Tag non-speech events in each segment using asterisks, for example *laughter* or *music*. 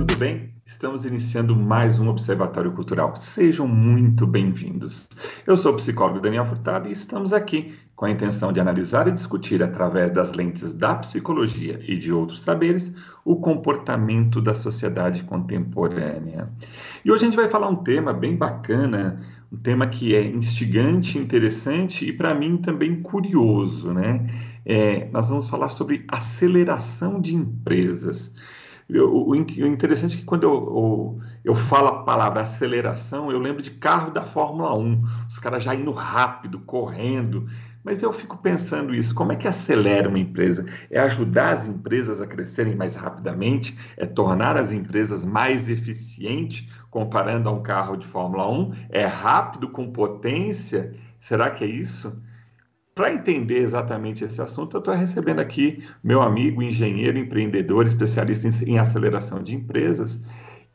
tudo bem? Estamos iniciando mais um Observatório Cultural. Sejam muito bem-vindos. Eu sou o psicólogo Daniel Furtado e estamos aqui com a intenção de analisar e discutir, através das lentes da psicologia e de outros saberes, o comportamento da sociedade contemporânea. E hoje a gente vai falar um tema bem bacana, um tema que é instigante, interessante e, para mim, também curioso, né? É, nós vamos falar sobre aceleração de empresas. O, o, interessante é que quando eu, eu, eu, falo a palavra aceleração, eu lembro de carro da Fórmula 1, os caras já indo rápido, correndo. Mas eu fico pensando isso: como é que acelera uma empresa? É ajudar as empresas a crescerem mais rapidamente? É tornar as empresas mais eficientes, comparando a um carro de Fórmula 1? É rápido com potência? Será que é isso? Para entender exatamente esse assunto, eu estou recebendo aqui meu amigo, engenheiro, empreendedor, especialista em, em aceleração de empresas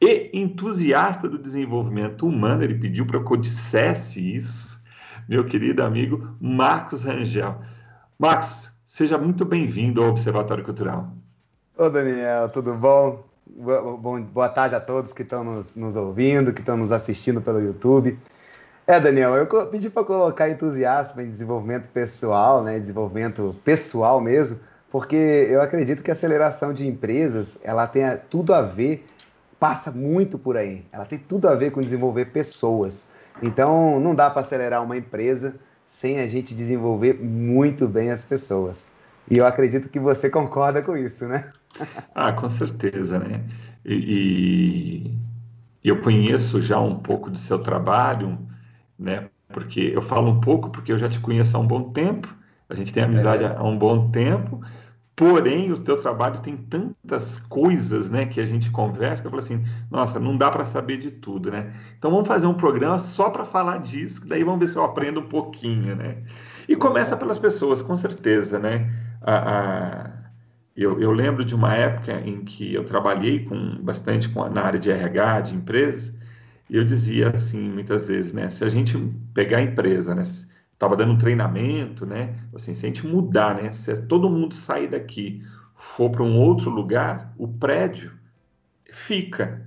e entusiasta do desenvolvimento humano. Ele pediu para que eu dissesse isso, meu querido amigo Marcos Rangel. Marcos, seja muito bem-vindo ao Observatório Cultural. Ô Daniel, tudo bom? Boa, tarde a todos que estão nos, nos ouvindo, que estão nos assistindo pelo YouTube. É, Daniel, eu pedi para colocar entusiasmo em desenvolvimento pessoal, né, desenvolvimento pessoal mesmo, porque eu acredito que a aceleração de empresas, ela tem tudo a ver, passa muito por aí. Ela tem tudo a ver com desenvolver pessoas. Então, não dá para acelerar uma empresa sem a gente desenvolver muito bem as pessoas. E eu acredito que você *laughs* concorda com isso, né? *laughs* ah, com certeza, né? E, e eu conheço já um pouco do seu trabalho, né? Porque eu falo um pouco porque eu já te conheço há um bom tempo, a gente tem amizade é. há um bom tempo, porém o teu trabalho tem tantas coisas, né, que a gente conversa, eu falo assim, nossa, não dá para saber de tudo, né? Então vamos fazer um programa só para falar disso, daí vamos ver se eu aprendo um pouquinho, né? E começa pelas pessoas, com certeza, né? A, a, eu, eu, lembro de uma época em que eu trabalhei com bastante com, na área de RH, de empresas, e eu dizia assim, muitas vezes, né? Se a gente pegar a empresa, né? Estava dando um treinamento, né? Assim, se a gente mudar, né? Se todo mundo sair daqui, for para um outro lugar, o prédio fica.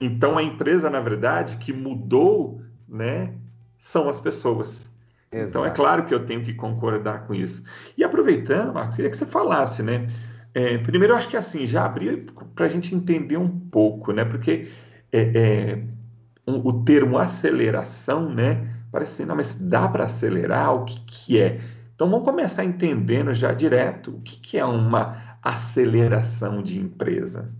Então a empresa, na verdade, que mudou, né? São as pessoas. Exato. Então é claro que eu tenho que concordar com isso. E aproveitando, Marcos, queria que você falasse, né? É, primeiro, eu acho que assim, já abri para a gente entender um pouco, né? Porque é, é, um, o termo aceleração, né? Parece assim, não, mas dá para acelerar? O que, que é? Então vamos começar entendendo já direto o que, que é uma aceleração de empresa.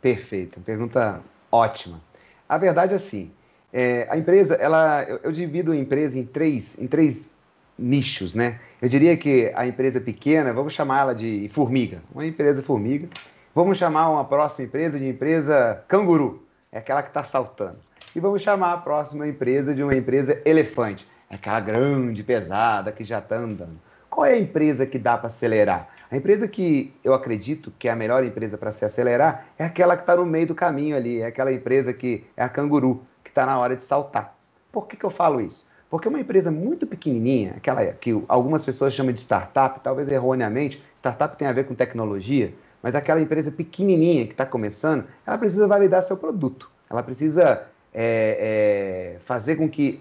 Perfeito, pergunta ótima. A verdade é assim, é, a empresa, ela, eu, eu, divido a empresa em três, em três nichos, né? Eu diria que a empresa pequena, vamos chamá-la de formiga, uma empresa formiga. Vamos chamar uma próxima empresa de empresa canguru é aquela que está saltando. E vamos chamar a próxima empresa de uma empresa elefante, é aquela grande, pesada, que já está andando. Qual é a empresa que dá para acelerar? A empresa que eu acredito que é a melhor empresa para se acelerar é aquela que está no meio do caminho ali, é aquela empresa que é a canguru, que está na hora de saltar. Por que, que eu falo isso? Porque uma empresa muito pequenininha, aquela que algumas pessoas chamam de startup, talvez erroneamente, startup tem a ver com tecnologia, mas aquela empresa pequenininha que está começando, ela precisa validar seu produto. Ela precisa é, é, fazer com que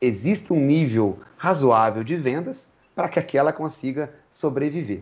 exista um nível razoável de vendas para que aquela consiga sobreviver.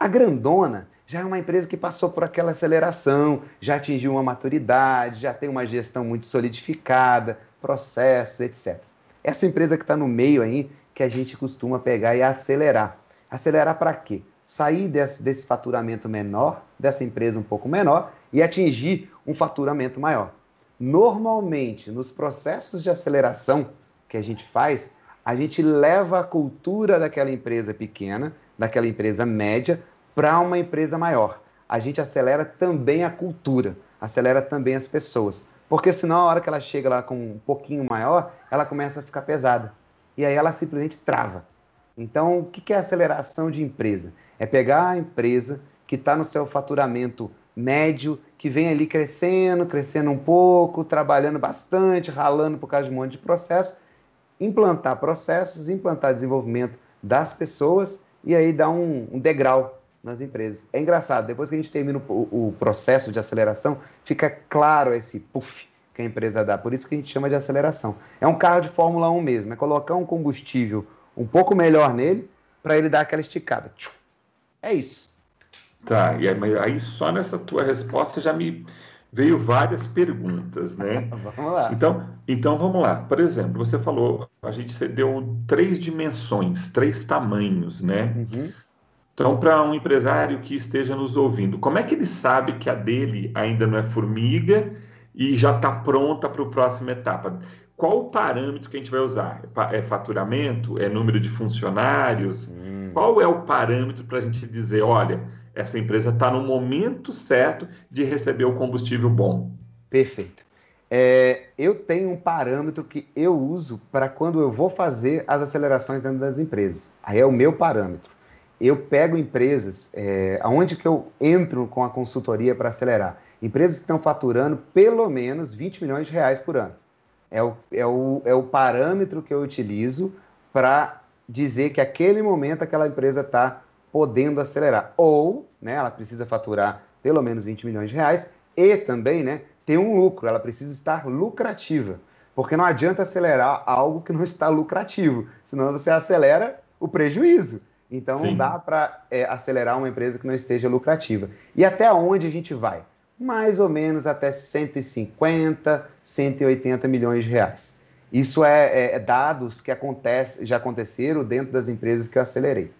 A grandona já é uma empresa que passou por aquela aceleração, já atingiu uma maturidade, já tem uma gestão muito solidificada, processos, etc. Essa empresa que está no meio aí, que a gente costuma pegar e acelerar. Acelerar para quê? Sair desse, desse faturamento menor, dessa empresa um pouco menor, e atingir um faturamento maior. Normalmente, nos processos de aceleração que a gente faz, a gente leva a cultura daquela empresa pequena, daquela empresa média, para uma empresa maior. A gente acelera também a cultura, acelera também as pessoas. Porque senão, a hora que ela chega lá com um pouquinho maior, ela começa a ficar pesada. E aí ela simplesmente trava. Então, o que é aceleração de empresa? É pegar a empresa que está no seu faturamento médio, que vem ali crescendo, crescendo um pouco, trabalhando bastante, ralando por causa de um monte de processo, implantar processos, implantar desenvolvimento das pessoas e aí dar um, um degrau nas empresas. É engraçado, depois que a gente termina o, o processo de aceleração, fica claro esse puff que a empresa dá. Por isso que a gente chama de aceleração. É um carro de Fórmula 1 mesmo, é colocar um combustível um pouco melhor nele para ele dar aquela esticada. É isso. Tá, e aí, aí só nessa tua resposta já me veio várias perguntas, né? *laughs* vamos lá. Então, então vamos lá. Por exemplo, você falou, a gente deu três dimensões, três tamanhos, né? Uhum. Então, para um empresário que esteja nos ouvindo, como é que ele sabe que a dele ainda não é formiga e já está pronta para a próxima etapa? Qual o parâmetro que a gente vai usar? É faturamento? É número de funcionários? Hum. Qual é o parâmetro para a gente dizer, olha, essa empresa está no momento certo de receber o combustível bom? Perfeito. É, eu tenho um parâmetro que eu uso para quando eu vou fazer as acelerações dentro das empresas. Aí é o meu parâmetro. Eu pego empresas, é, aonde que eu entro com a consultoria para acelerar? Empresas que estão faturando pelo menos 20 milhões de reais por ano. É o, é o, é o parâmetro que eu utilizo para dizer que aquele momento aquela empresa está podendo acelerar. Ou né, ela precisa faturar pelo menos 20 milhões de reais e também né, ter um lucro, ela precisa estar lucrativa. Porque não adianta acelerar algo que não está lucrativo, senão você acelera o prejuízo. Então Sim. não dá para é, acelerar uma empresa que não esteja lucrativa. E até onde a gente vai? Mais ou menos até 150, 180 milhões de reais. Isso é, é, é dados que acontece, já aconteceram dentro das empresas que eu acelerei.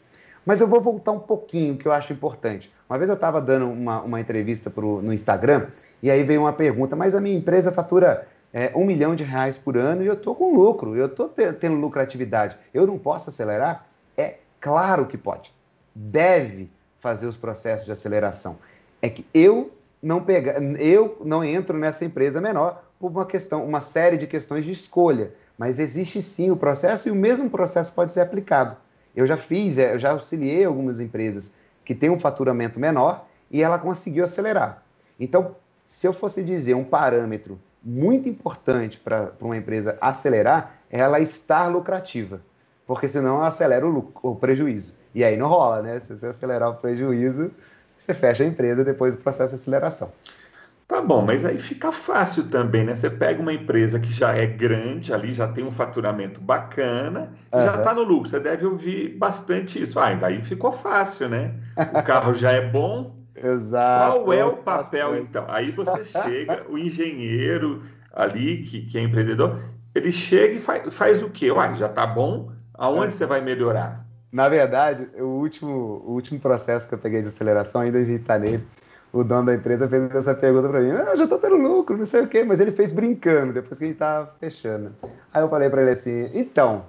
Mas eu vou voltar um pouquinho, que eu acho importante. Uma vez eu estava dando uma, uma entrevista pro, no Instagram, e aí veio uma pergunta, mas a minha empresa fatura é, um milhão de reais por ano e eu estou com lucro, eu estou tendo lucratividade. Eu não posso acelerar? É claro que pode. Deve fazer os processos de aceleração. É que eu não pega, eu não entro nessa empresa menor por uma questão, uma série de questões de escolha. Mas existe sim o processo e o mesmo processo pode ser aplicado. Eu já fiz, é, eu já auxiliei algumas empresas que têm um faturamento menor e ela conseguiu acelerar. Então, se eu fosse dizer um parâmetro muito importante para uma empresa acelerar, é ela estar lucrativa, porque senão ela acelera o, o prejuízo. E aí não rola, né? Se você acelerar o prejuízo, você fecha a empresa depois do processo de aceleração. Tá bom, mas aí fica fácil também, né? Você pega uma empresa que já é grande, ali já tem um faturamento bacana, uhum. e já está no lucro. Você deve ouvir bastante isso. Ah, daí ficou fácil, né? O carro já é bom. *laughs* Exato. Qual é o papel, então? Aí você chega, o engenheiro ali, que, que é empreendedor, ele chega e faz, faz o quê? Uai, já está bom, aonde você vai melhorar? Na verdade, o último, o último processo que eu peguei de aceleração, ainda a gente está nele, o dono da empresa fez essa pergunta para mim. Ah, eu já estou tendo lucro, não sei o quê, mas ele fez brincando, depois que a gente estava fechando. Aí eu falei para ele assim: então,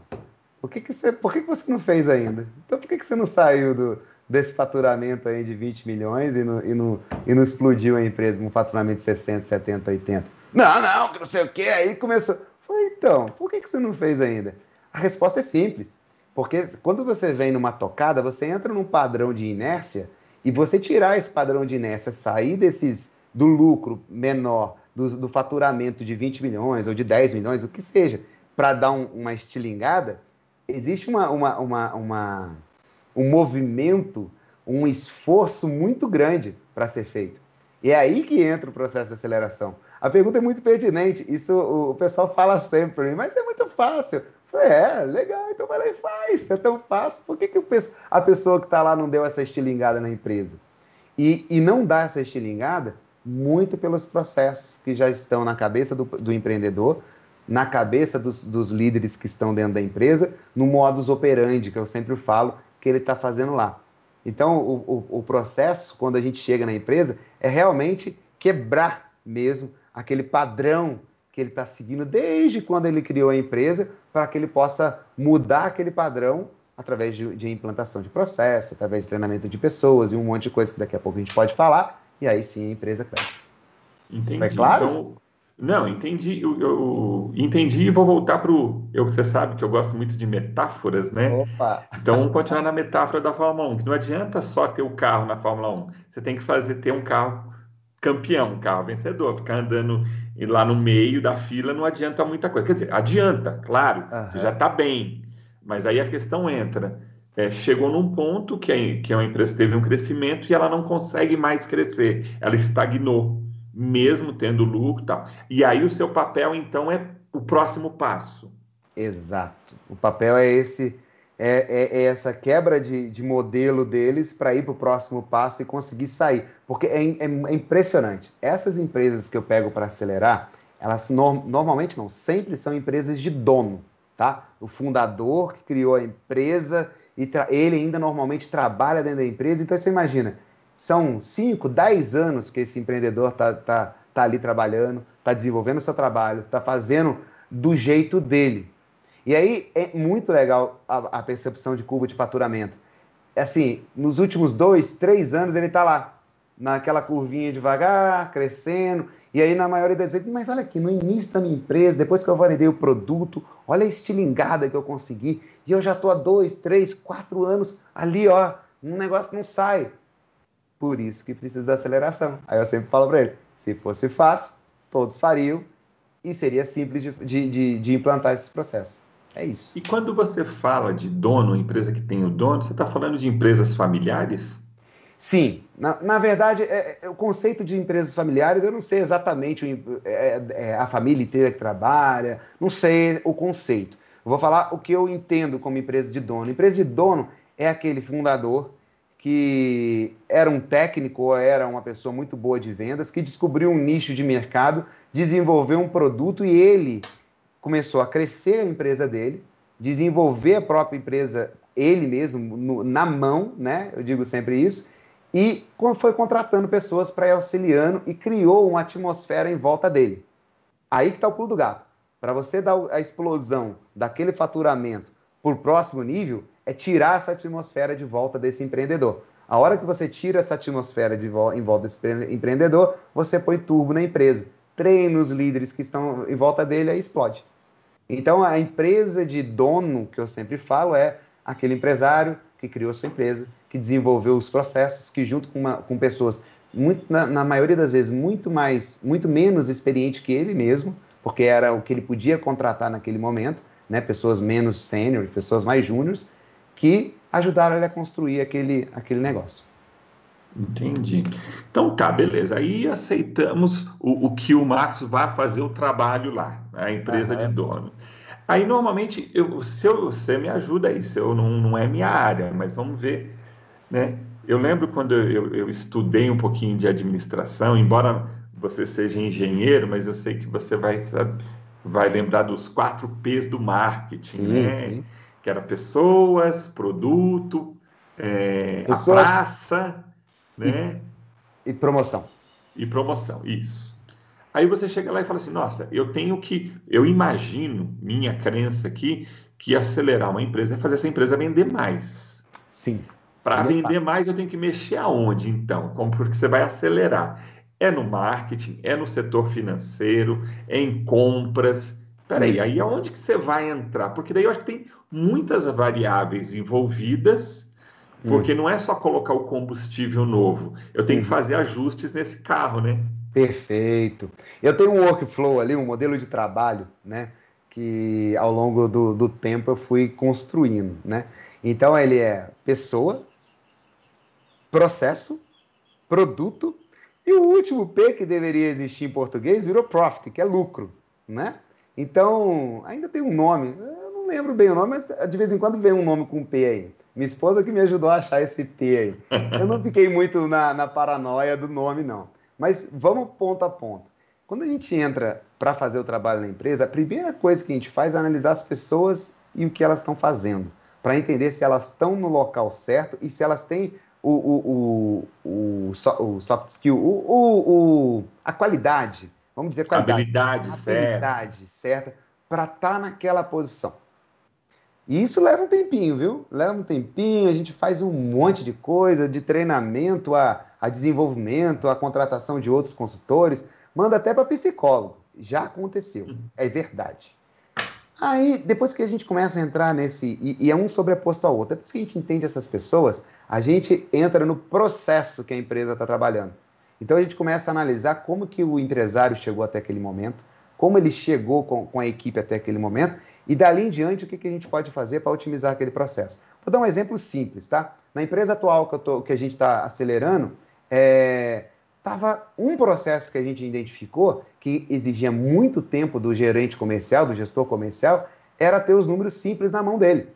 por que, que, você, por que, que você não fez ainda? Então, por que, que você não saiu do, desse faturamento aí de 20 milhões e não, e, não, e não explodiu a empresa com um faturamento de 60, 70, 80? Não, não, que não sei o quê. Aí começou. falei, então, por que, que você não fez ainda? A resposta é simples. Porque quando você vem numa tocada, você entra num padrão de inércia e você tirar esse padrão de inércia, sair desses do lucro menor, do, do faturamento de 20 milhões ou de 10 milhões, o que seja, para dar um, uma estilingada, existe uma, uma, uma, uma, um movimento, um esforço muito grande para ser feito. E é aí que entra o processo de aceleração. A pergunta é muito pertinente. Isso o pessoal fala sempre, mas é muito fácil. Falei, é, legal, então vai lá e faz. É tão fácil. Por que, que a pessoa que está lá não deu essa estilingada na empresa? E, e não dá essa estilingada muito pelos processos que já estão na cabeça do, do empreendedor, na cabeça dos, dos, líderes que estão dentro da empresa, no modus operandi, que eu sempre falo, que ele está fazendo lá. Então, o, o, o processo, quando a gente chega na empresa, é realmente quebrar mesmo aquele padrão que ele está seguindo desde quando ele criou a empresa, para que ele possa mudar aquele padrão através de, de, implantação de processo, através de treinamento de pessoas e um monte de coisa que daqui a pouco a gente pode falar, e aí sim a empresa cresce. Entendi. É claro? Então, não, entendi. Eu, eu, entendi e vou voltar para o. Você sabe que eu gosto muito de metáforas, né? Opa! Então vamos continuar na metáfora da Fórmula 1, que não adianta só ter o carro na Fórmula 1. Você tem que fazer ter um carro campeão, um carro vencedor. Ficar andando lá no meio da fila não adianta muita coisa. Quer dizer, adianta, claro, uhum. você já está bem. Mas aí a questão entra: é, chegou num ponto que a, que a empresa teve um crescimento e ela não consegue mais crescer, ela estagnou, mesmo tendo lucro e tal. E aí o seu papel, então, é o próximo passo. Exato. O papel é esse, é, é, é essa quebra de, de modelo deles para ir para o próximo passo e conseguir sair. Porque é, é, é impressionante. Essas empresas que eu pego para acelerar, elas no, normalmente não, sempre são empresas de dono, tá? O fundador que criou a empresa e ele ainda normalmente trabalha dentro da empresa. Então você imagina, são 5, 10 anos que esse empreendedor está tá, tá ali trabalhando, está desenvolvendo seu trabalho, está fazendo do jeito dele. E aí é muito legal a, a percepção de curva de faturamento. Assim, nos últimos dois, três anos ele está lá, naquela curvinha devagar, crescendo. E aí, na maioria das vezes, mas olha aqui, no início da minha empresa, depois que eu validei o produto, olha a estilingada que eu consegui. E eu já estou há dois, três, quatro anos ali, ó, um negócio que não sai. Por isso que precisa da aceleração. Aí eu sempre falo para ele: se fosse fácil, todos fariam e seria simples de, de, de, de implantar esse processo. É isso. E quando você fala de dono, empresa que tem o dono, você está falando de empresas familiares? Sim, na, na verdade, é, é, o conceito de empresas familiares, eu não sei exatamente é, é, a família inteira que trabalha, não sei o conceito. Eu vou falar o que eu entendo como empresa de dono. Empresa de dono é aquele fundador que era um técnico ou era uma pessoa muito boa de vendas, que descobriu um nicho de mercado, desenvolveu um produto e ele começou a crescer a empresa dele, desenvolver a própria empresa ele mesmo no, na mão, né? Eu digo sempre isso, e foi contratando pessoas para ir auxiliando e criou uma atmosfera em volta dele. Aí que está o pulo do gato. Para você dar a explosão daquele faturamento por próximo nível, é tirar essa atmosfera de volta desse empreendedor. A hora que você tira essa atmosfera de vo em volta desse empreendedor, você põe turbo na empresa. Treina os líderes que estão em volta dele, aí explode. Então, a empresa de dono, que eu sempre falo, é aquele empresário que criou sua empresa, que desenvolveu os processos, que junto com, uma, com pessoas, muito, na, na, maioria das vezes, muito mais, muito menos experiente que ele mesmo, porque era o que ele podia contratar naquele momento, né? pessoas menos sênior, pessoas mais júniores, que ajudaram ele a construir aquele, aquele negócio. Entendi. Então tá, beleza. Aí aceitamos o, o que o Marcos vai fazer o trabalho lá, a empresa de dono. Aí normalmente, eu, se eu, você me ajuda aí, se eu não, não é minha área, mas vamos ver né? Eu lembro quando eu, eu estudei um pouquinho de administração, embora você seja engenheiro, mas eu sei que você vai, vai lembrar dos quatro P's do marketing, sim, né? Sim. Que era pessoas, produto, é, a praça, né? E, e promoção. E promoção, isso. Aí você chega lá e fala assim, nossa, eu tenho que, eu imagino, minha crença aqui, que acelerar uma empresa é fazer essa empresa vender mais. Sim. Para vender mais, eu tenho que mexer aonde, então? Como porque você vai acelerar? É no marketing, é no setor financeiro, é em compras. Peraí, aí aonde que você vai entrar? Porque daí eu acho que tem muitas variáveis envolvidas, porque hum. não é só colocar o combustível novo, eu tenho hum. que fazer ajustes nesse carro, né? Perfeito. Eu tenho um workflow ali, um modelo de trabalho, né? Que ao longo do, do tempo eu fui construindo, né? Então ele é pessoa, processo, produto, e o último P que deveria existir em português virou profit, que é lucro, né? Então, ainda tem um nome, eu não lembro bem o nome, mas de vez em quando vem um nome com P aí. Minha esposa que me ajudou a achar esse P aí. Eu não fiquei muito na, na paranoia do nome, não. Mas vamos ponto a ponto. Quando a gente entra para fazer o trabalho na empresa, a primeira coisa que a gente faz é analisar as pessoas e o que elas estão fazendo, para entender se elas estão no local certo e se elas têm o, o, o, o, soft skill, o, o, a qualidade, vamos dizer qualidade. Habilidade, habilidade certa para estar tá naquela posição. E isso leva um tempinho, viu? Leva um tempinho, a gente faz um monte de coisa, de treinamento a, a desenvolvimento, a contratação de outros consultores, manda até para psicólogo. Já aconteceu, uhum. é verdade. Aí, depois que a gente começa a entrar nesse. E, e, é um sobreposto ao outro, depois que a gente entende essas pessoas, a gente entra no processo que a empresa está trabalhando. Então a gente começa a analisar como que o empresário chegou até aquele momento, como ele chegou com, com a equipe até aquele momento, e dali em diante o que, que a gente pode fazer para otimizar aquele processo. Vou dar um exemplo simples, tá? Na empresa atual que, tô, que a gente está acelerando, é, tava um processo que a gente identificou que exigia muito tempo do gerente comercial, do gestor comercial, era ter os números simples na mão dele.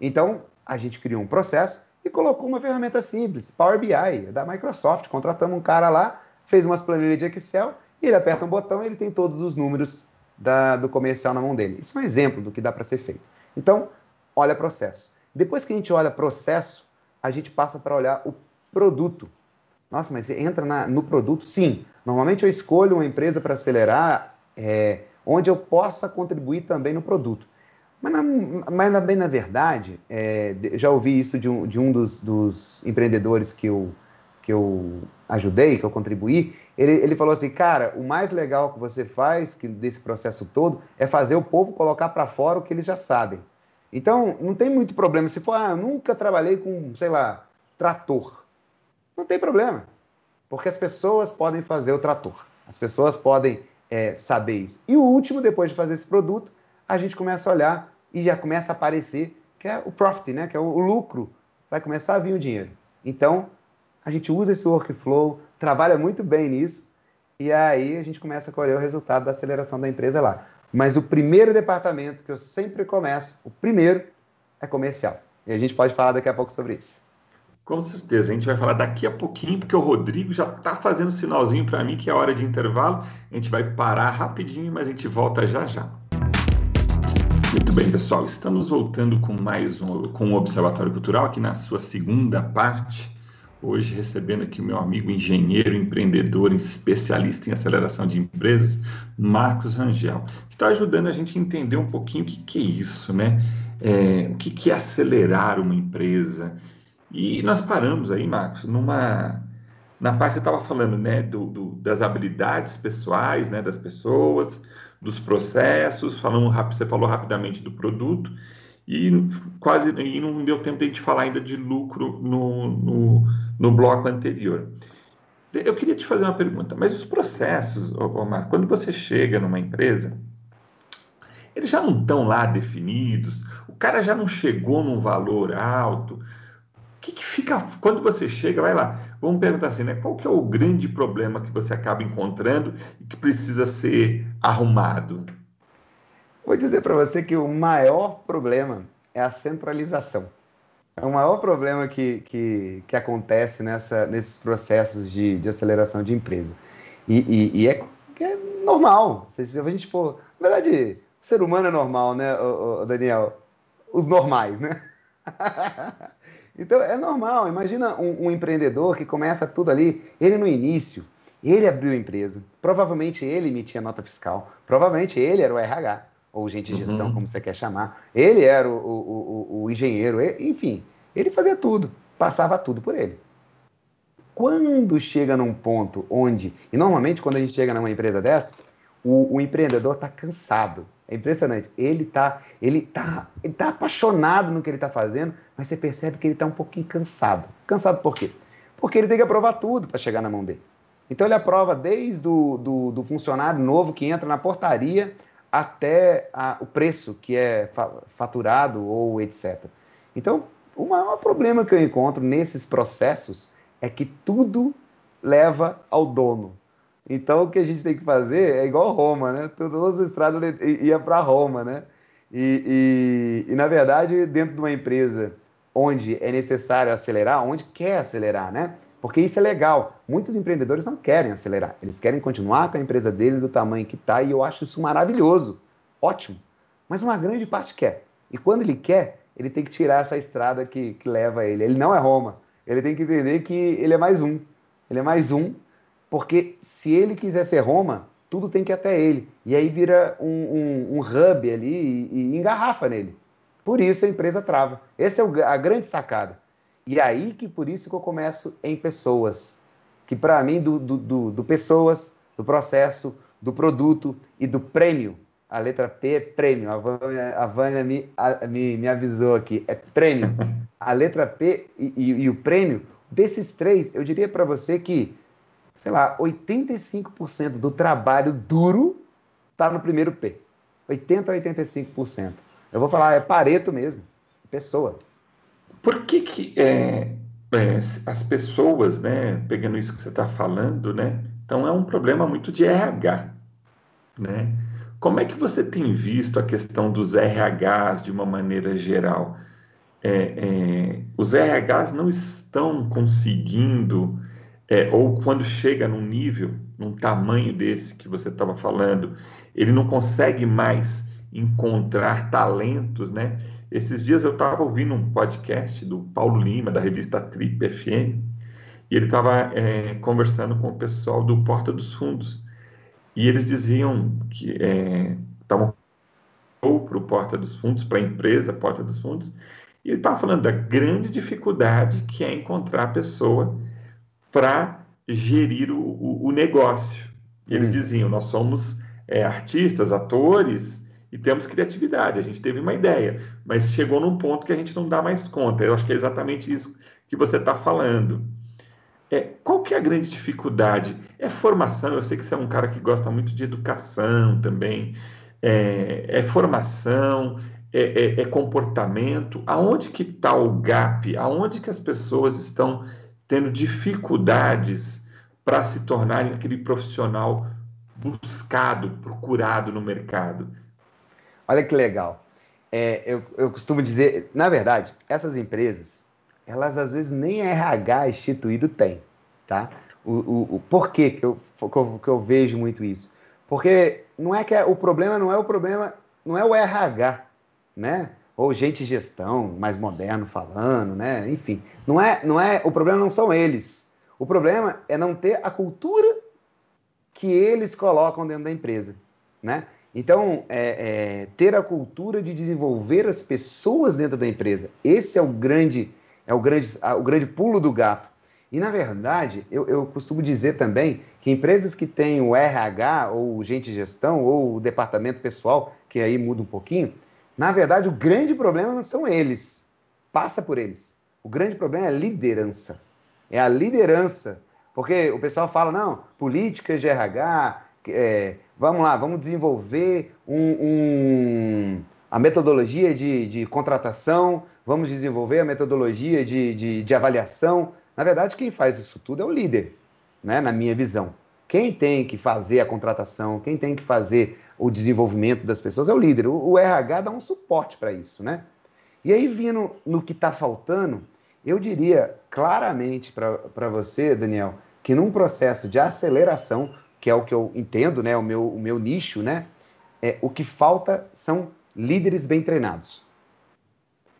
Então, a gente criou um processo e colocou uma ferramenta simples, Power BI, da Microsoft. Contratamos um cara lá, fez umas planilhas de Excel, ele aperta um botão e ele tem todos os números da, do comercial na mão dele. Isso é um exemplo do que dá para ser feito. Então, olha processo. Depois que a gente olha processo, a gente passa para olhar o produto. Nossa, mas você entra na, no produto? Sim. Normalmente eu escolho uma empresa para acelerar é, onde eu possa contribuir também no produto. Mas, na, mas bem na verdade, é, já ouvi isso de um, de um dos, dos, empreendedores que eu, que eu ajudei, que eu contribuí. Ele, ele falou assim, cara, o mais legal que você faz que, desse processo todo é fazer o povo colocar para fora o que eles já sabem. Então, não tem muito problema. Se for, ah, eu nunca trabalhei com, sei lá, trator. Não tem problema. Porque as pessoas podem fazer o trator. As pessoas podem é, saber isso. E o último, depois de fazer esse produto, a gente começa a olhar e já começa a aparecer que é o profit, né? que é o, lucro. Vai começar a vir o dinheiro. Então, a gente usa esse workflow, trabalha muito bem nisso, e aí a gente começa a colher o resultado da aceleração da empresa lá. Mas o primeiro departamento que eu sempre começo, o primeiro, é comercial. E a gente pode falar daqui a pouco sobre isso. Com certeza, a gente vai falar daqui a pouquinho, porque o Rodrigo já está fazendo sinalzinho para mim que é hora de intervalo. A gente vai parar rapidinho, mas a gente volta já já. Muito bem, pessoal, estamos voltando com mais um, com o Observatório Cultural aqui na sua segunda parte. Hoje recebendo aqui o meu amigo engenheiro, empreendedor, especialista em aceleração de empresas, Marcos Rangel, que está ajudando a gente a entender um pouquinho o que, que é isso, né? É, o que, que é acelerar uma empresa, e nós paramos aí, Marcos, numa na parte você estava falando, né, do, do, das habilidades pessoais, né, das pessoas, dos processos, rápido, você falou rapidamente do produto e quase e não deu tempo de a gente falar ainda de lucro no, no, no bloco anterior. Eu queria te fazer uma pergunta, mas os processos, Omar, quando você chega numa empresa, eles já não estão lá definidos, o cara já não chegou num valor alto, que, que fica quando você chega, vai lá, vamos perguntar assim, né? Qual que é o grande problema que você acaba encontrando e que precisa ser arrumado? Vou dizer para você que o maior problema é a centralização. É o maior problema que, que, que acontece nessa, nesses processos de, de aceleração de empresa. E, e, e é, é, normal. Se a gente for. Na verdade, o ser humano é normal, né, Daniel? Os normais, né? *laughs* Então é normal. Imagina um, um, empreendedor que começa tudo ali, ele no início, ele abriu a empresa, provavelmente ele emitia nota fiscal, provavelmente ele era o RH, ou gente de gestão, uhum. como você quer chamar, ele era o, o, o, o engenheiro, enfim, ele fazia tudo, passava tudo por ele. Quando chega num ponto onde, e normalmente quando a gente chega numa empresa dessa, o, o empreendedor está cansado, é impressionante. Ele está ele tá, ele tá apaixonado no que ele está fazendo, mas você percebe que ele está um pouquinho cansado. Cansado por quê? Porque ele tem que aprovar tudo para chegar na mão dele. Então ele aprova desde o do, do funcionário novo que entra na portaria até a, o preço que é faturado ou etc. Então, o maior problema que eu encontro nesses processos é que tudo leva ao dono. Então o que a gente tem que fazer é igual Roma, né? Todas as estradas ia para Roma, né? E, e, e, na verdade, dentro de uma empresa onde é necessário acelerar, onde quer acelerar, né? Porque isso é legal. Muitos empreendedores não querem acelerar, eles querem continuar com a empresa dele do tamanho que está, e eu acho isso maravilhoso, ótimo. Mas uma grande parte quer. E quando ele quer, ele tem que tirar essa estrada que, que leva ele. Ele não é Roma. Ele tem que entender que ele é mais um. Ele é mais um porque se ele quiser ser Roma, tudo tem que ir até ele. E aí vira um, um, um hub ali e, e, engarrafa nele. Por isso a empresa trava. Essa é a grande sacada. E aí que por isso que eu começo em pessoas. Que para mim, do, do, do, do, pessoas, do processo, do produto e do prêmio. A letra P é prêmio. A Vânia, a Vânia me, a, me, me avisou aqui. É prêmio. A letra P e, e, e o prêmio, desses três, eu diria para você que sei lá, 85% do trabalho duro está no primeiro P. 80% a 85%. Eu vou falar, é Pareto mesmo, pessoa. Por que, que é, é, as pessoas, né, pegando isso que você está falando, né, então é um problema muito de RH, né? Como é que você tem visto a questão dos RHs de uma maneira geral? É, é, os RHs não estão conseguindo, é, ou quando chega num nível, num tamanho desse que você estava falando, ele não consegue mais encontrar talentos, né? Esses dias eu estava ouvindo um podcast do Paulo Lima, da revista Trip FM, e ele estava é, conversando com o pessoal do Porta dos Fundos. E eles diziam que estavam é, para o Porta dos Fundos, para a empresa Porta dos Fundos, e ele estava falando da grande dificuldade que é encontrar a pessoa para gerir o, o, o, negócio. E eles hum. diziam: nós somos é, artistas, atores, e temos criatividade. A gente teve uma ideia, mas chegou num ponto que a gente não dá mais conta. Eu acho que é exatamente isso que você está falando. É, qual que é a grande dificuldade? É formação, eu sei que você é um cara que gosta muito de educação também, é, é formação, é, é, é, comportamento, aonde que está o gap, aonde que as pessoas estão tendo dificuldades para se tornarem aquele profissional buscado, procurado no mercado? Olha que legal. É, eu, eu costumo dizer, na verdade, essas empresas, elas às vezes nem RH instituído tem, tá? O, o, o porquê que eu, que eu, que eu vejo muito isso? Porque não é que é, o problema não é o problema, não é o RH, né? Ou gente gestão, mais moderno falando, né? Enfim, não é, não é, o problema não são eles. O problema é não ter a cultura que eles colocam dentro da empresa, né? Então, é, é, ter a cultura de desenvolver as pessoas dentro da empresa, esse é o grande é o grande, o grande pulo do gato. E, na verdade, eu, eu costumo dizer também que empresas que têm o RH, ou gente de gestão, ou o departamento pessoal, que aí muda um pouquinho, na verdade, o grande problema não são eles. Passa por eles. O grande problema é a liderança. É a liderança. Porque o pessoal fala, não, políticas de RH, é, vamos lá, vamos desenvolver um, um, a metodologia de, de contratação vamos desenvolver a metodologia de, de, de, avaliação. Na verdade, quem faz isso tudo é o líder, né? na minha visão. Quem tem que fazer a contratação, quem tem que fazer o desenvolvimento das pessoas é o líder. O, o RH dá um suporte para isso, né? E aí, vindo no que está faltando, eu diria claramente para você, Daniel, que num processo de aceleração, que é o que eu entendo, né, o meu, o meu nicho, né, é, o que falta são líderes bem treinados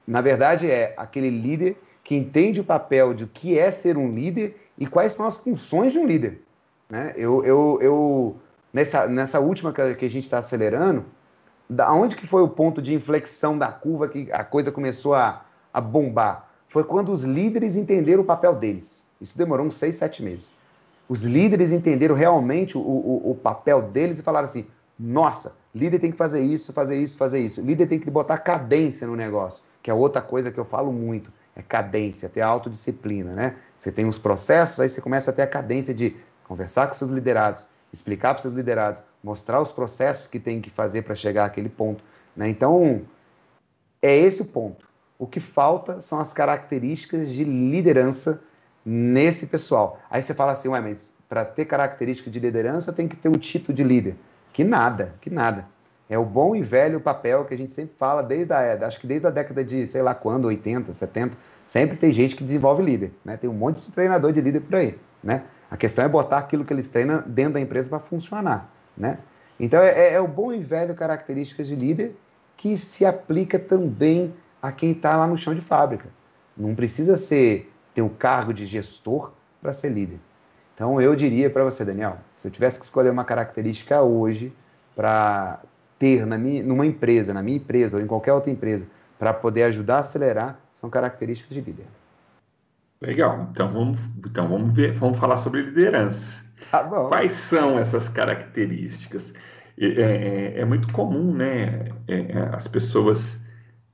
na verdade, é aquele líder que entende o papel de o que é ser um líder e quais são as funções de um líder. Né? Eu, eu, eu nessa, nessa última que a gente está acelerando, da onde que foi o ponto de inflexão da curva que a coisa começou a, a bombar? Foi quando os líderes entenderam o papel deles. Isso demorou uns seis, sete meses. Os líderes entenderam realmente o, o, o papel deles e falaram assim: nossa, líder tem que fazer isso, fazer isso, fazer isso. Líder tem que botar cadência no negócio que é outra coisa que eu falo muito, é cadência, ter autodisciplina, né? Você tem os processos, aí você começa a ter a cadência de conversar com seus liderados, explicar para seus liderados, mostrar os processos que tem que fazer para chegar àquele ponto, né? Então, é esse o ponto. O que falta são as características de liderança nesse pessoal. Aí você fala assim, ué, mas para ter característica de liderança tem que ter um título de líder. Que nada, que nada. É o bom e velho papel que a gente sempre fala desde a, acho que desde a década de, sei lá quando, 80, 70, sempre tem gente que desenvolve líder, né? Tem um monte de treinador de líder por aí, né? A questão é botar aquilo que eles treinam dentro da empresa para funcionar, né? Então é, é, é, o bom e velho características de líder que se aplica também a quem está lá no chão de fábrica. Não precisa ser ter o cargo de gestor para ser líder. Então eu diria para você, Daniel, se eu tivesse que escolher uma característica hoje para ter na minha, numa empresa, na minha empresa ou em qualquer outra empresa, para poder ajudar a acelerar, são características de líder. Legal. Então vamos, então vamos ver, vamos falar sobre liderança. Tá bom. Quais são essas características? É, é, é muito comum, né? É, é as pessoas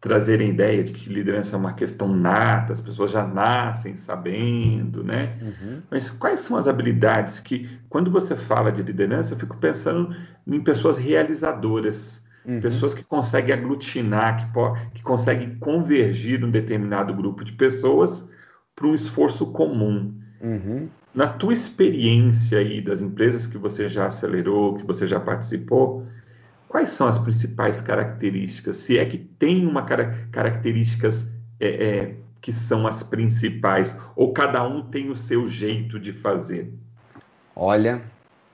trazerem ideia de que liderança é uma questão nata, as pessoas já nascem sabendo, né? Uhum. Mas quais são as habilidades que, quando você fala de liderança, eu fico pensando em pessoas realizadoras. Uhum. Pessoas que conseguem aglutinar, que, que conseguem convergir num determinado grupo de pessoas para um esforço comum. Uhum. Na tua experiência aí das empresas que você já acelerou, que você já participou, quais são as principais características? Se é que tem uma cara, características é, é, que são as principais, ou cada um tem o seu jeito de fazer? Olha,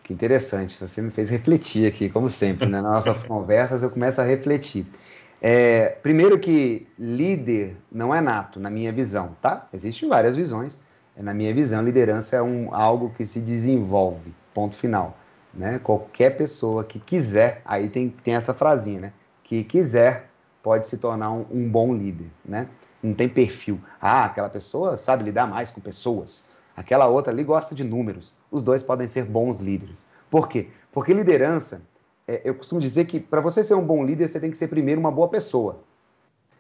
que interessante. Você me fez refletir aqui, como sempre, né? nas nossas *laughs* conversas eu começo a refletir. É, primeiro que líder não é nato, na minha visão, tá? Existem várias visões. Na minha visão, liderança é um, algo que se desenvolve, ponto final. Né? Qualquer pessoa que quiser, aí tem, tem essa frasinha, né? Que quiser pode se tornar um, um bom líder, né? Não tem perfil. Ah, aquela pessoa sabe lidar mais com pessoas. Aquela outra ali gosta de números. Os dois podem ser bons líderes. Por quê? Porque liderança, é, eu costumo dizer que para você ser um bom líder, você tem que ser primeiro uma boa pessoa.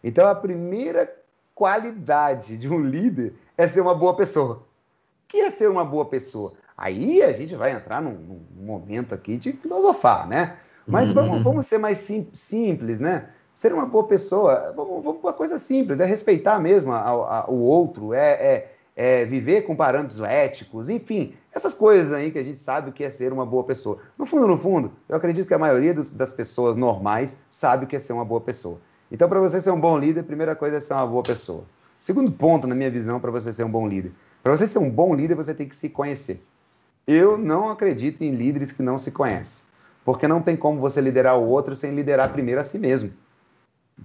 Então, a primeira qualidade de um líder é ser uma boa pessoa. O que é ser uma boa pessoa? Aí a gente vai entrar num, num momento aqui de filosofar, né? Mas vamos, uhum. vamos ser mais sim, simples, né? Ser uma boa pessoa, vamos, vamos uma coisa simples, é respeitar mesmo a, a, o outro, é, é, é, viver com parâmetros éticos, enfim, essas coisas aí que a gente sabe o que é ser uma boa pessoa. No fundo, no fundo, eu acredito que a maioria dos, das pessoas normais sabe o que é ser uma boa pessoa. Então, para você ser um bom líder, a primeira coisa é ser uma boa pessoa. Segundo ponto, na minha visão, para você ser um bom líder. Para você ser um bom líder, você tem que se conhecer. Eu não acredito em líderes que não se conhecem, porque não tem como você liderar o outro sem liderar primeiro a si mesmo.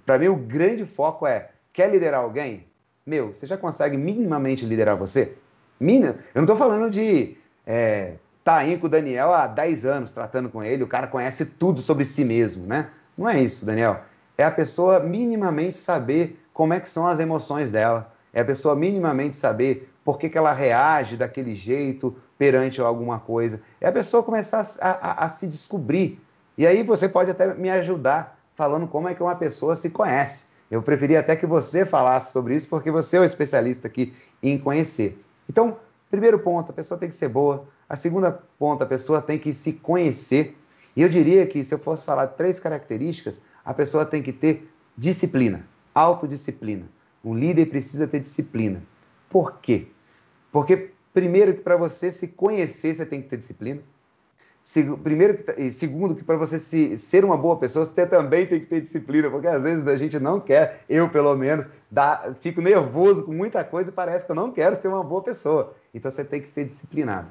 Para mim, o grande foco é: quer liderar alguém? Meu, você já consegue minimamente liderar você? Mina, eu não estou falando de é, tá com o Daniel há 10 anos tratando com ele, o cara conhece tudo sobre si mesmo, né? Não é isso, Daniel. É a pessoa minimamente saber como é que são as emoções dela. É a pessoa minimamente saber por que, que ela reage daquele jeito perante alguma coisa. É a pessoa começar a, a, a se descobrir. E aí você pode até me ajudar falando como é que uma pessoa se conhece. Eu preferia até que você falasse sobre isso, porque você é o especialista aqui em conhecer. Então, primeiro ponto, a pessoa tem que ser boa. A segunda ponto, a pessoa tem que se conhecer. E eu diria que, se eu fosse falar três características, a pessoa tem que ter disciplina, autodisciplina. Um líder precisa ter disciplina. Por quê? Porque, primeiro, que para você se conhecer, você tem que ter disciplina. Primeiro, e segundo, que para você se, ser uma boa pessoa, você também tem que ter disciplina, porque às vezes a gente não quer, eu pelo menos, dá, fico nervoso com muita coisa e parece que eu não quero ser uma boa pessoa. Então você tem que ser disciplinado.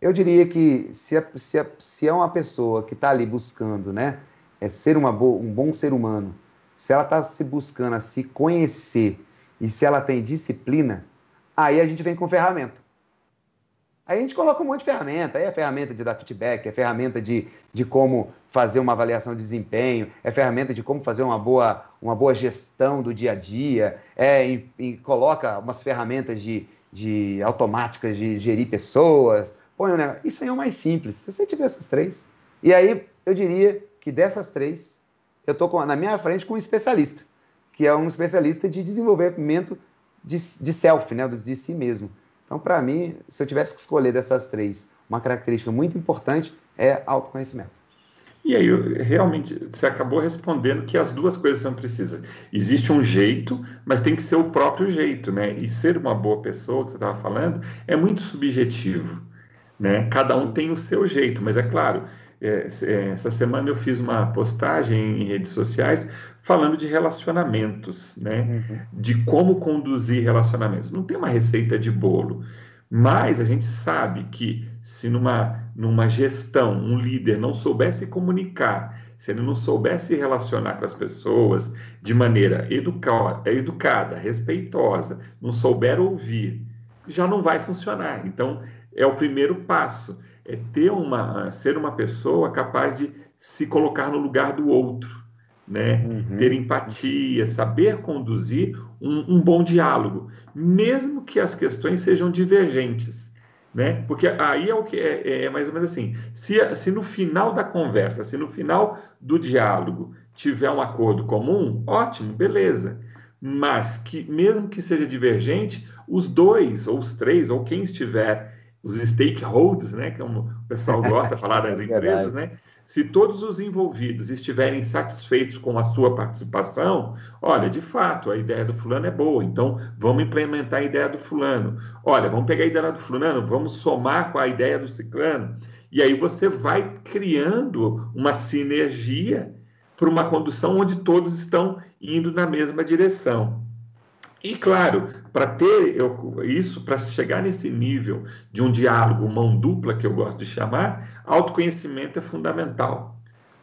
Eu diria que se se se é uma pessoa que está ali buscando né, é ser uma boa, um bom ser humano, se ela está se buscando a se conhecer e se ela tem disciplina, aí a gente vem com ferramenta. Aí a gente coloca um monte de ferramenta, aí é ferramenta de dar feedback, é ferramenta de, de como fazer uma avaliação de desempenho, é ferramenta de como fazer uma boa, uma boa gestão do dia a dia, é, e, coloca umas ferramentas de, de automáticas de gerir pessoas, põe um negócio. Isso aí é o mais simples. Se você tiver essas três, e aí eu diria que dessas três, eu estou na minha frente com um especialista, que é um especialista de desenvolvimento de, de self, né, de si mesmo. Então, para mim, se eu tivesse que escolher dessas três, uma característica muito importante é autoconhecimento. E aí, realmente, você acabou respondendo que as duas coisas são precisas. Existe um jeito, mas tem que ser o próprio jeito, né? E ser uma boa pessoa, que você estava falando, é muito subjetivo, né? Cada um tem o seu jeito, mas é claro, é, é, essa semana eu fiz uma postagem em redes sociais falando de relacionamentos, né? Uhum. De como conduzir relacionamentos. Não tem uma receita de bolo, mas a gente sabe que se numa, numa gestão um líder não soubesse comunicar, se ele não soubesse relacionar com as pessoas de maneira educa educada, respeitosa, não souber ouvir, já não vai funcionar. Então, é o primeiro passo é ter uma, ser uma pessoa capaz de se colocar no lugar do outro, né? Uhum. Ter empatia, saber conduzir um, um, bom diálogo, mesmo que as questões sejam divergentes, né? Porque aí é o que é, é mais ou menos assim. Se, se no final da conversa, se no final do diálogo tiver um acordo comum, ótimo, beleza. Mas que mesmo que seja divergente, os dois ou os três ou quem estiver os stakeholders, né, como o pessoal gosta de falar *laughs* das é empresas, né, se todos os envolvidos estiverem satisfeitos com a sua participação, olha, de fato, a ideia do fulano é boa, então vamos implementar a ideia do fulano. Olha, vamos pegar a ideia do fulano, vamos somar com a ideia do ciclano. E aí você vai criando uma sinergia para uma condução onde todos estão indo na mesma direção. E claro, para ter eu, isso, para chegar nesse nível de um diálogo, mão dupla, que eu gosto de chamar, autoconhecimento é fundamental.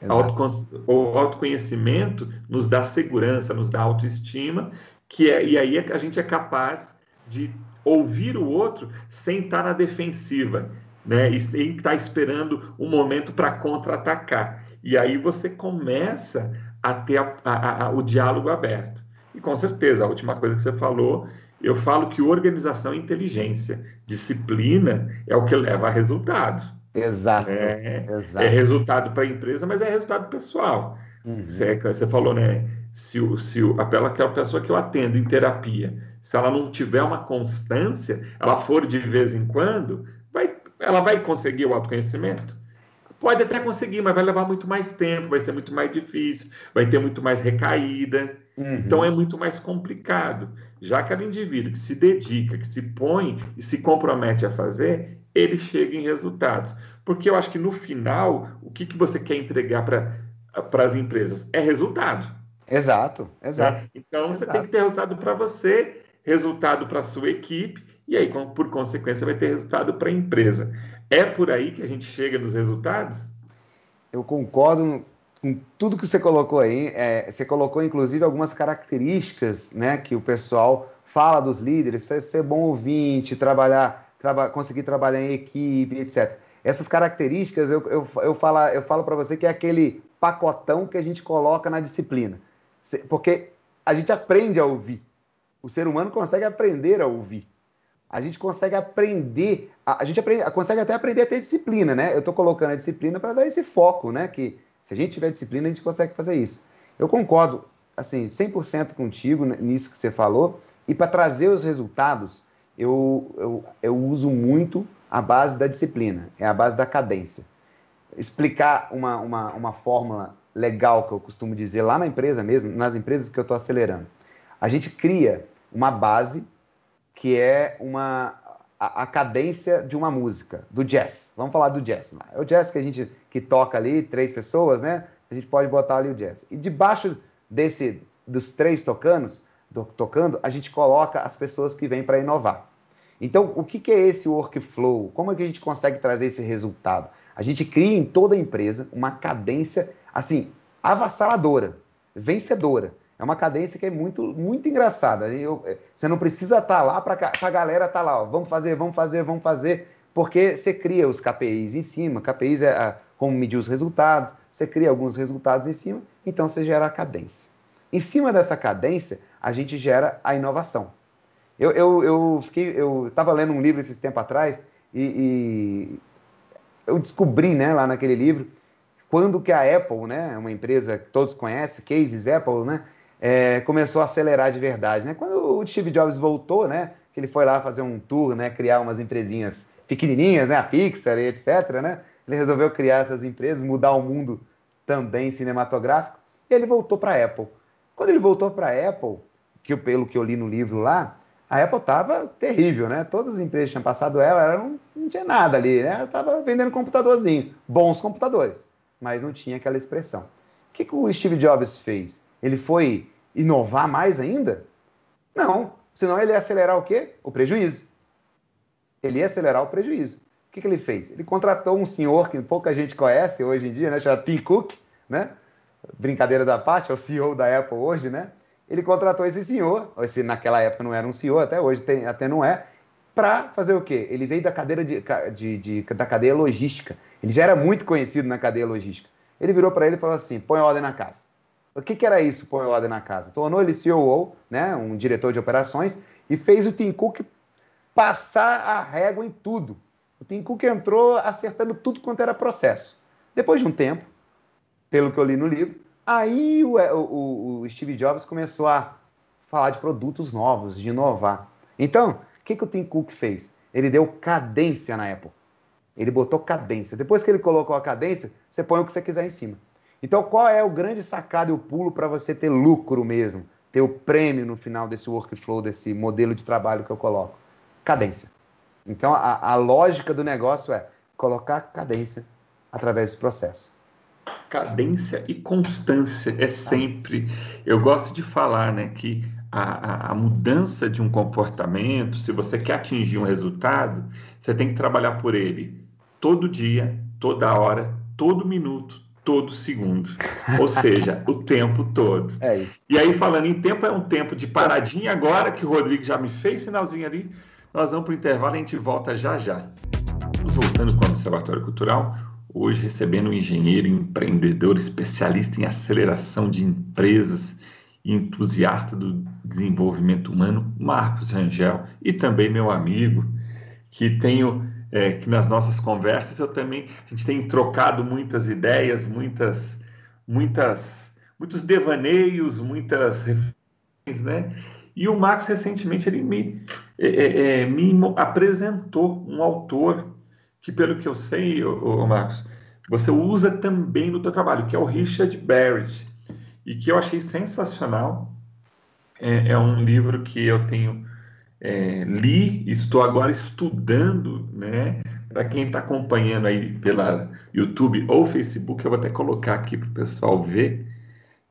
Autocon o autoconhecimento nos dá segurança, nos dá autoestima, que é, e aí é a gente é capaz de ouvir o outro sem estar na defensiva, né? E sem estar esperando um momento para contra-atacar. E aí você começa a ter a, a, a, o diálogo aberto. E com certeza, a última coisa que você falou, eu falo que organização é inteligência. Disciplina é o que leva a resultado. Exato. É, exato. é resultado para a empresa, mas é resultado pessoal. Uhum. Você, você, falou, né? Se, o, se o, aquela pessoa que eu atendo em terapia, se ela não tiver uma constância, ela for de vez em quando, vai, ela vai conseguir o autoconhecimento? Pode até conseguir, mas vai levar muito mais tempo, vai ser muito mais difícil, vai ter muito mais recaída. Uhum. Então é muito mais complicado. Já cada indivíduo que se dedica, que se põe e se compromete a fazer, ele chega em resultados. Porque eu acho que no final, o que, que você quer entregar para as empresas? É resultado. Exato, exato. Né? Então você tem que ter resultado para você, resultado para a sua equipe, e aí, por consequência, vai ter resultado para a empresa. É por aí que a gente chega nos resultados? Eu concordo com tudo que você colocou aí. É, você colocou, inclusive, algumas características né, que o pessoal fala dos líderes, ser, bom ouvinte, trabalhar, traba, conseguir trabalhar em equipe, etc. Essas características, eu, eu, eu, eu falo para você que é aquele pacotão que a gente coloca na disciplina. Porque a gente aprende a ouvir. O ser humano consegue aprender a ouvir a gente consegue aprender, a, gente aprende, consegue até aprender a ter disciplina, né? Eu estou colocando a disciplina para dar esse foco, né? Que se a gente tiver disciplina, a gente consegue fazer isso. Eu concordo, assim, 100% contigo nisso que você falou, e para trazer os resultados, eu, eu, eu uso muito a base da disciplina, é a base da cadência. Explicar uma, uma, uma fórmula legal que eu costumo dizer lá na empresa mesmo, nas empresas que eu estou acelerando. A gente cria uma base que é uma a, a, cadência de uma música, do jazz. Vamos falar do jazz. É o jazz que a gente que toca ali, três pessoas, né? A gente pode botar ali o jazz. E debaixo desse dos três tocando, do, tocando, a gente coloca as pessoas que vêm para inovar. Então, o que, que é esse workflow? Como é que a gente consegue trazer esse resultado? A gente cria em toda a empresa uma cadência assim avassaladora, vencedora. É uma cadência que é muito, muito engraçada. Eu, é, você não precisa estar tá lá para a galera estar tá lá, ó, vamos fazer, vamos fazer, vamos fazer, porque você cria os KPIs em cima, KPIs é a, como medir os resultados, você cria alguns resultados em cima, então você gera a cadência. Em cima dessa cadência, a gente gera a inovação. Eu, eu, eu fiquei, eu estava lendo um livro esses tempo atrás e, e eu descobri, né, lá naquele livro, quando que a Apple, né, uma empresa que todos conhecem, Cases Apple, né, é, começou a acelerar de verdade. Né? Quando o Steve Jobs voltou, né, que ele foi lá fazer um tour, né, criar umas empresinhas pequenininhas, né, a Pixar e etc., né, ele resolveu criar essas empresas, mudar o mundo também cinematográfico, e ele voltou para a Apple. Quando ele voltou para a Apple, que pelo que eu li no livro lá, a Apple estava terrível, né? Todas as empresas tinham passado ela, ela não, não tinha nada ali, né? Ela estava vendendo computadorzinho, bons computadores, mas não tinha aquela expressão. O que, que o Steve Jobs fez? Ele foi inovar mais ainda? Não, senão ele ia acelerar o quê? O prejuízo. Ele ia acelerar o prejuízo. O que, que ele fez? Ele contratou um senhor que pouca gente conhece hoje em dia, né? Chama Tim Cook, né? Brincadeira da parte, é o CEO da Apple hoje, né? Ele contratou esse senhor, esse naquela época não era um CEO, até hoje tem, até não é, para fazer o quê? Ele veio da cadeira de, de, de, da cadeia logística. Ele já era muito conhecido na cadeia logística. Ele virou para ele e falou assim: põe ordem na casa. O que, que era isso, pôr ordem na casa? Tornou ele COO, né, um diretor de operações, e fez o Tim Cook passar a régua em tudo. O Tim Cook entrou acertando tudo quanto era processo. Depois de um tempo, pelo que eu li no livro, aí o, o, o Steve Jobs começou a falar de produtos novos, de inovar. Então, o que, que o Tim Cook fez? ele deu cadência na Apple. Ele botou cadência. Depois que ele colocou a cadência, você põe o que você quiser em cima. Então, qual é o grande sacado e o pulo para você ter lucro mesmo? Ter o prêmio no final desse workflow, desse modelo de trabalho que eu coloco? Cadência. Então, a, a lógica do negócio é colocar cadência através desse processo. Cadência e constância é sempre. Eu gosto de falar né, que a, a, a, mudança de um comportamento, se você quer atingir um resultado, você tem que trabalhar por ele todo dia, toda hora, todo minuto, todo segundo. Ou seja, o tempo todo. É isso. E aí, falando em tempo, é um tempo de paradinha agora, que o Rodrigo já me fez sinalzinho ali. Nós vamos para o intervalo e a gente volta já já. Voltando com o Observatório Cultural, hoje recebendo um engenheiro empreendedor especialista em aceleração de empresas e entusiasta do desenvolvimento humano, Marcos Rangel, e também meu amigo, que tenho é, que nas nossas conversas eu também a gente tem trocado muitas ideias, muitas, muitas, muitos devaneios, muitas reflexões, né? E o Marcos recentemente ele me, é, é, é me apresentou um autor que, pelo que eu sei, o Marcos, você usa também no teu trabalho, que é o Richard Barrett, e que eu achei sensacional. É, é um livro que eu tenho é, li, estou agora estudando, né? Para quem está acompanhando aí pela YouTube ou Facebook, eu vou até colocar aqui para o pessoal ver.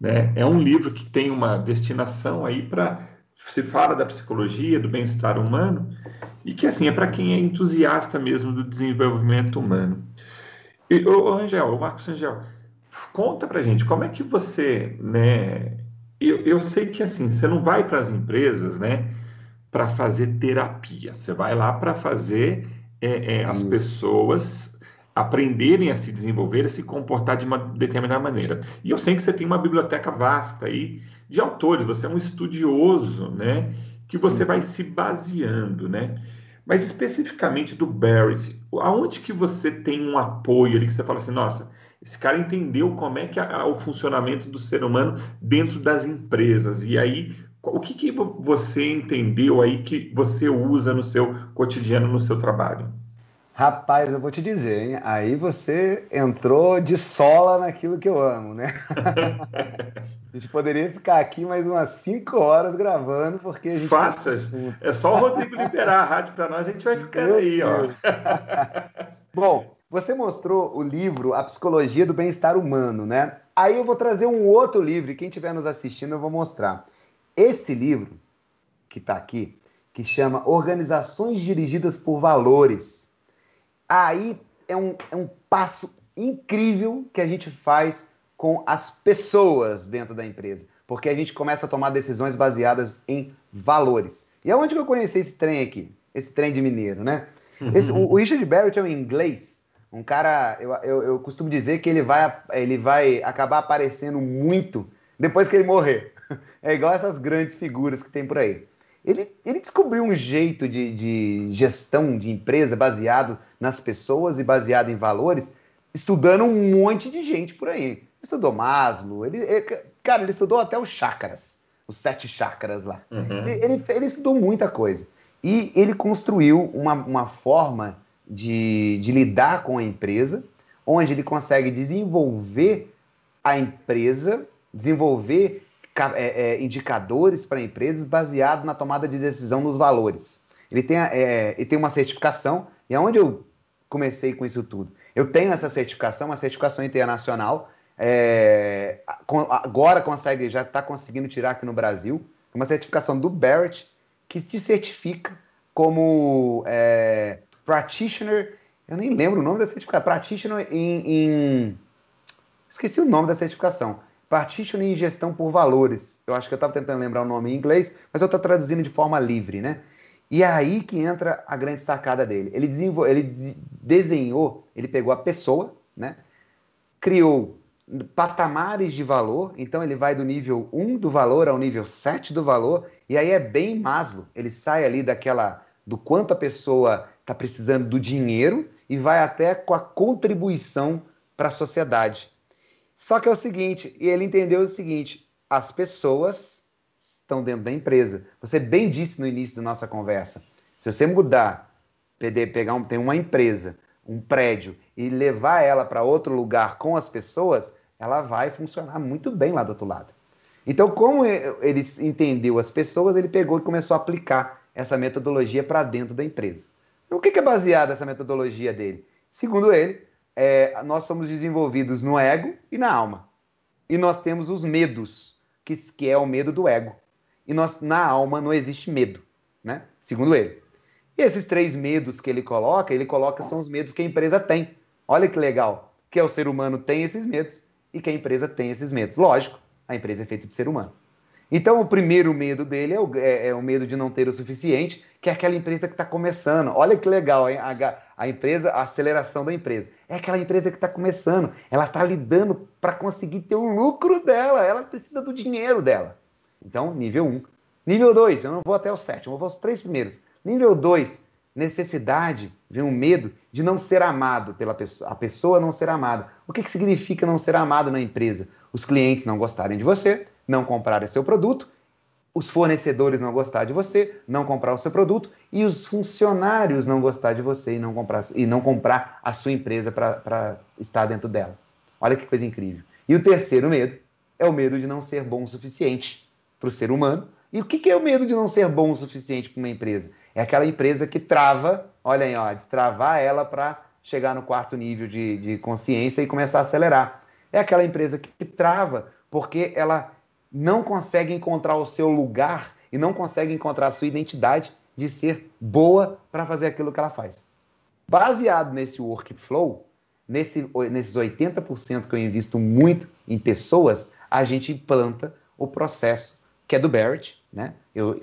Né? É um livro que tem uma destinação aí para se fala da psicologia, do bem-estar humano, e que assim é para quem é entusiasta mesmo do desenvolvimento humano. E, ô, Angel, o Marcos Angel, conta para gente como é que você, né? Eu, eu sei que assim você não vai para as empresas, né? Para fazer terapia, você vai lá para fazer é, é, as hum. pessoas aprenderem a se desenvolver, a se comportar de uma determinada maneira. E eu sei que você tem uma biblioteca vasta aí de autores, você é um estudioso, né? Que você vai se baseando, né? Mas especificamente do Barrett, aonde que você tem um apoio ali que você fala assim, nossa, esse cara entendeu como é que é o funcionamento do ser humano dentro das empresas. E aí, o que, que você entendeu aí que você usa no seu cotidiano, no seu trabalho? Rapaz, eu vou te dizer, hein? Aí você entrou de sola naquilo que eu amo, né? *laughs* a gente poderia ficar aqui mais umas 5 horas gravando, porque a gente. Fácil, é só o Rodrigo liberar a rádio para nós, a gente vai ficando aí, ó. *laughs* Bom, você mostrou o livro A Psicologia do Bem-Estar Humano, né? Aí eu vou trazer um outro livro, e quem estiver nos assistindo eu vou mostrar. Esse livro, que está aqui, que chama Organizações Dirigidas por Valores aí é um, é um passo incrível que a gente faz com as pessoas dentro da empresa, porque a gente começa a tomar decisões baseadas em valores. E aonde que eu conheci esse trem aqui? Esse trem de mineiro, né? Uhum. Esse, o, o, Richard Barrett é um inglês, um cara, eu, eu, eu, costumo dizer que ele vai, ele vai acabar aparecendo muito depois que ele morrer. *laughs* É igual essas grandes figuras que tem por aí. Ele, ele descobriu um jeito de, de gestão de empresa baseado nas pessoas e baseado em valores, estudando um monte de gente por aí. Estudou Maslow, ele, ele cara, ele estudou até os chakras, os sete chakras lá. Uhum. Ele, ele, ele, estudou muita coisa. E ele construiu uma, uma forma de, de lidar com a empresa, onde ele consegue desenvolver a empresa, desenvolver é, é, indicadores para empresas baseado na tomada de decisão nos valores. Ele tem, é, ele tem uma certificação, e aonde eu comecei com isso tudo? Eu tenho essa certificação, uma certificação internacional, é, agora consegue, já está conseguindo tirar aqui no Brasil, uma certificação do Barrett, que te certifica como é, practitioner, eu nem lembro o nome da certificação, practitioner em, em esqueci o nome da certificação, Partitioning em gestão por valores. Eu acho que eu estava tentando lembrar o nome em inglês, mas eu estou traduzindo de forma livre, né? E é aí que entra a grande sacada dele. Ele, ele desenhou, ele pegou a pessoa, né? Criou patamares de valor, então ele vai do nível 1 do valor ao nível 7 do valor, e aí é bem Maslow. Ele sai ali daquela do quanto a pessoa está precisando do dinheiro e vai até com a contribuição para a sociedade. Só que é o seguinte, e ele entendeu o seguinte: as pessoas estão dentro da empresa. Você bem disse no início da nossa conversa. Se você mudar pegar um, tem uma empresa, um prédio e levar ela para outro lugar com as pessoas, ela vai funcionar muito bem lá do outro lado. Então, como ele entendeu as pessoas, ele pegou e começou a aplicar essa metodologia para dentro da empresa. No que, que é baseada essa metodologia dele? Segundo ele, é, nós somos desenvolvidos no ego e na alma. E nós temos os medos, que, que é o medo do ego. E nós, na alma não existe medo, né? Segundo ele. E esses três medos que ele coloca, ele coloca são os medos que a empresa tem. Olha que legal, que é o ser humano tem esses medos e que a empresa tem esses medos. Lógico, a empresa é feita de ser humano. Então, o primeiro medo dele é o, é, é o medo de não ter o suficiente, que é aquela empresa que está começando. Olha que legal, hein? A, a, empresa, a aceleração da empresa. É aquela empresa que está começando. Ela está lidando para conseguir ter o lucro dela. Ela precisa do dinheiro dela. Então, nível 1. Um. Nível 2, eu não vou até o 7, eu vou aos três primeiros. Nível 2, necessidade, vem um medo de não ser amado pela pessoa, a pessoa não ser amada. O que, que significa não ser amado na empresa? Os clientes não gostarem de você, não comprarem seu produto os fornecedores não gostar de você, não comprar o seu produto, e os funcionários não gostar de você e não comprar, e não comprar a sua empresa para estar dentro dela. Olha que coisa incrível. E o terceiro medo é o medo de não ser bom o suficiente para o ser humano. E o que é o medo de não ser bom o suficiente para uma empresa? É aquela empresa que trava, olha aí, ó, destravar ela para chegar no quarto nível de, de consciência e começar a acelerar. É aquela empresa que trava porque ela não consegue encontrar o seu lugar e não consegue encontrar a sua identidade de ser boa para fazer aquilo que ela faz. Baseado nesse workflow, nesse, nesses 80% que eu invisto muito em pessoas, a gente implanta o processo que é do Barrett, né? Eu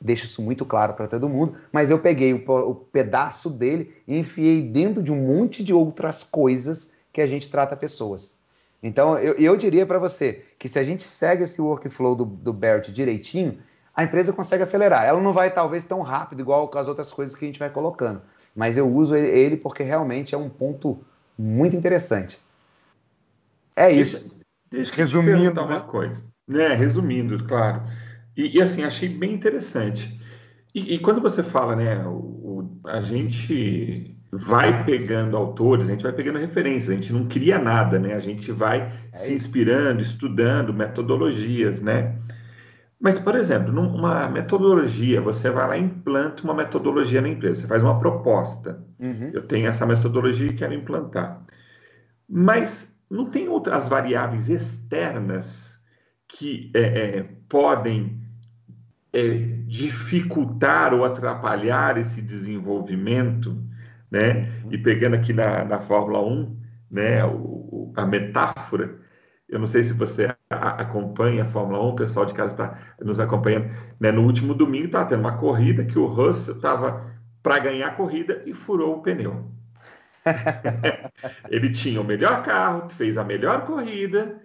deixo isso muito claro para todo mundo, mas eu peguei o, o pedaço dele e enfiei dentro de um monte de outras coisas que a gente trata pessoas. Então, eu, eu diria para você que se a gente segue esse workflow do, do Bert direitinho, a empresa consegue acelerar. Ela não vai, talvez, tão rápido, igual com as outras coisas que a gente vai colocando. Mas eu uso ele porque realmente é um ponto muito interessante. É isso. Deixa, deixa resumindo uma né? coisa. É, resumindo, claro. E, e, assim, achei bem interessante. E, e quando você fala, né, o, o, a gente vai pegando autores, a gente vai pegando referências, a gente não cria nada, né? A gente vai é se inspirando, estudando metodologias, né? Mas, por exemplo, numa metodologia, você vai lá e implanta uma metodologia na empresa, você faz uma proposta. Uhum. Eu tenho essa metodologia e quero implantar. Mas não tem outras variáveis externas que é, é, podem é, dificultar ou atrapalhar esse desenvolvimento né? E pegando aqui na, na Fórmula 1, né, o, a metáfora, eu não sei se você acompanha a Fórmula 1, o pessoal de casa está nos acompanhando, né? No último domingo estava tendo uma corrida que o Russell estava para ganhar a corrida e furou o pneu. *laughs* ele tinha o melhor carro, fez a melhor corrida,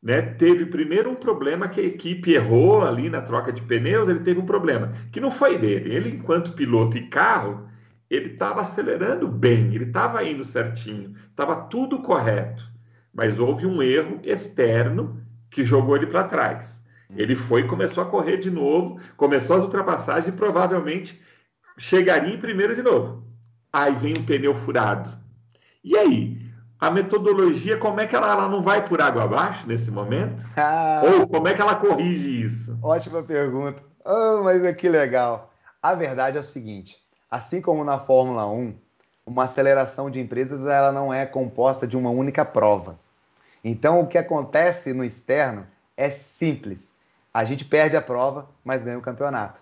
né? Teve primeiro um problema que a equipe errou ali na troca de pneus, ele teve um problema que não foi dele. Ele, enquanto piloto e carro, ele estava acelerando bem, ele estava indo certinho, estava tudo correto, mas houve um erro externo que jogou ele para trás. Ele foi e começou a correr de novo, começou as ultrapassagens e provavelmente chegaria em primeiro de novo. Aí vem um pneu furado. E aí? A metodologia, como é que ela, ela não vai por água abaixo nesse momento? *laughs* Ah, Ou como é que ela corrige isso? Ótima pergunta. Oh, mas é que legal. A verdade é o seguinte: Assim como na Fórmula 1, uma aceleração de empresas ela não é composta de uma única prova. Então, o que acontece no externo é simples. A gente perde a prova, mas ganha o campeonato.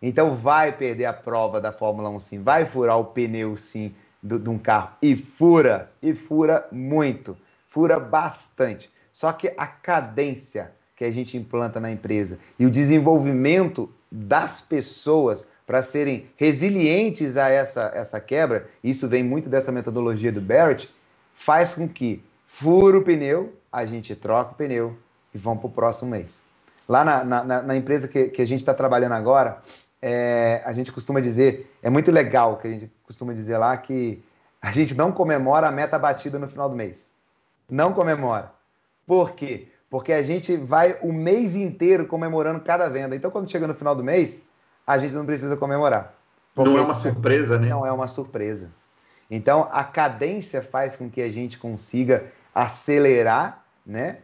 Então, vai perder a prova da Fórmula 1 sim, vai furar o pneu sim de um carro. E fura, e fura muito, fura bastante. Só que a cadência que a gente implanta na empresa e o desenvolvimento das pessoas para serem resilientes a essa, essa quebra, isso vem muito dessa metodologia do Barrett, faz com que fura o pneu, a gente troca o pneu e vamos para o próximo mês. Lá na, na, na empresa que, que, a gente está trabalhando agora, é, a gente costuma dizer, é muito legal que a gente costuma dizer lá que a gente não comemora a meta batida no final do mês. Não comemora. Por quê? Porque a gente vai o mês inteiro comemorando cada venda. Então, quando chega no final do mês, a gente não precisa comemorar. Não é uma surpresa, né? Não é uma surpresa. Então, a cadência faz com que a gente consiga acelerar, né?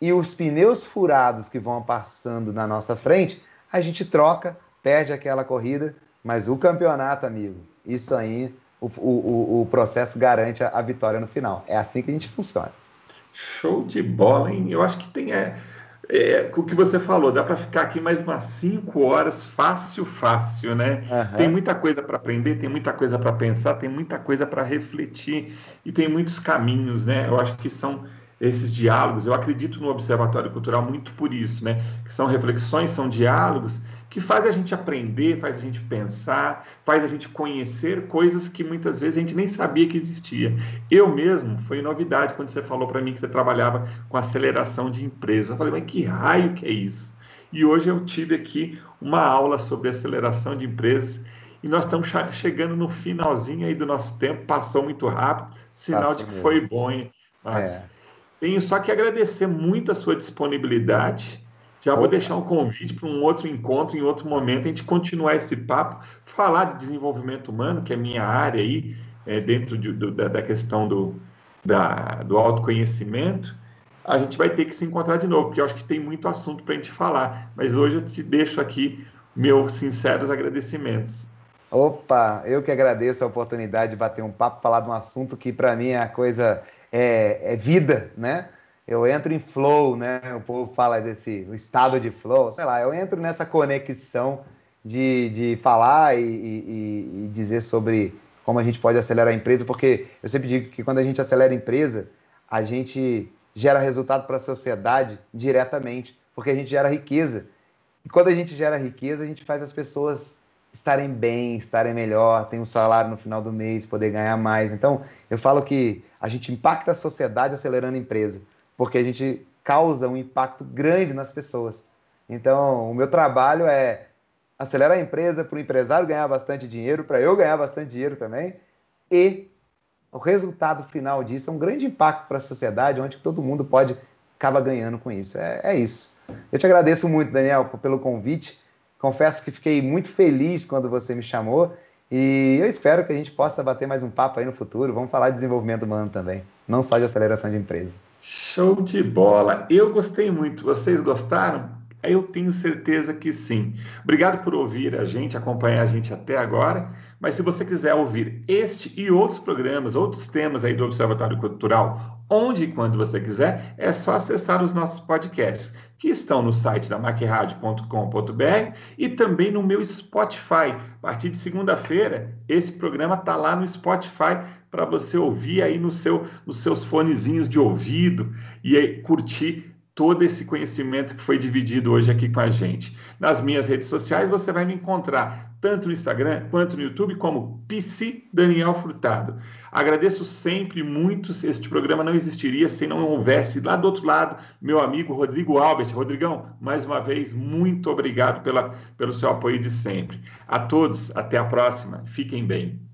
E os pneus furados que vão passando na nossa frente, a gente troca, perde aquela corrida, mas o campeonato, amigo, isso aí, o, o, o processo garante a, a vitória no final. É assim que a gente funciona. Show de bola, hein? Eu acho que tem. É é, o que você falou, dá para ficar aqui mais umas cinco horas, fácil, fácil, né? Uhum. Tem muita coisa para aprender, tem muita coisa para pensar, tem muita coisa para refletir e tem muitos caminhos, né? Eu acho que são esses diálogos. Eu acredito no Observatório Cultural muito por isso, né? Que são reflexões, são diálogos que faz a gente aprender, faz a gente pensar, faz a gente conhecer coisas que muitas vezes a gente nem sabia que existia. Eu mesmo, foi novidade quando você falou para mim que você trabalhava com aceleração de empresa. Eu falei, mas que raio que é isso? E hoje eu tive aqui uma aula sobre aceleração de empresas e nós estamos chegando no finalzinho aí do nosso tempo, passou muito rápido, sinal de que mesmo. foi bom, hein, Max? É. Tenho só que agradecer muito a sua disponibilidade já vou deixar um convite para um outro encontro, em outro momento, a gente continuar esse papo, falar de desenvolvimento humano, que é minha área aí, é, dentro de, do, da, da, questão do, da, do autoconhecimento. A gente vai ter que se encontrar de novo, porque eu acho que tem muito assunto para a gente falar. Mas hoje eu te deixo aqui meus sinceros agradecimentos. Opa, eu que agradeço a oportunidade de bater um papo, falar de um assunto que para mim é a coisa é, é vida, né? Eu entro em flow, né? O povo fala desse estado de flow, sei lá, eu entro nessa conexão de, de falar e, e, e, dizer sobre como a gente pode acelerar a empresa, porque eu sempre digo que quando a gente acelera a empresa, a gente gera resultado para a sociedade diretamente, porque a gente gera riqueza. E quando a gente gera riqueza, a gente faz as pessoas estarem bem, estarem melhor, ter um salário no final do mês, poder ganhar mais. Então, eu falo que a gente impacta a sociedade acelerando a empresa porque a gente causa um impacto grande nas pessoas. Então, o meu trabalho é acelerar a empresa para o empresário ganhar bastante dinheiro, para eu ganhar bastante dinheiro também, e o resultado final disso é um grande impacto para a sociedade, onde todo mundo pode acabar ganhando com isso. É, é isso. Eu te agradeço muito, Daniel, pelo convite. Confesso que fiquei muito feliz quando você me chamou e eu espero que a gente possa bater mais um papo aí no futuro. Vamos falar de desenvolvimento humano também, não só de aceleração de empresa. Show de bola! Eu gostei muito. Vocês gostaram? Eu tenho certeza que sim. Obrigado por ouvir a gente, acompanhar a gente até agora. Mas se você quiser ouvir este e outros programas, outros temas aí do Observatório Cultural, onde e quando você quiser, é só acessar os nossos podcasts, que estão no site da macradio.com.br e também no meu Spotify. A partir de segunda-feira, esse programa está lá no Spotify para você ouvir aí no seu, nos seus fonezinhos de ouvido e curtir todo esse conhecimento que foi dividido hoje aqui com a gente. Nas minhas redes sociais você vai me encontrar tanto no Instagram quanto no YouTube como PC Daniel Furtado. Agradeço sempre muito, este programa não existiria se não houvesse lá do outro lado meu amigo Rodrigo Albert. Rodrigão, mais uma vez, muito obrigado pela, pelo seu apoio de sempre. A todos, até a próxima. Fiquem bem.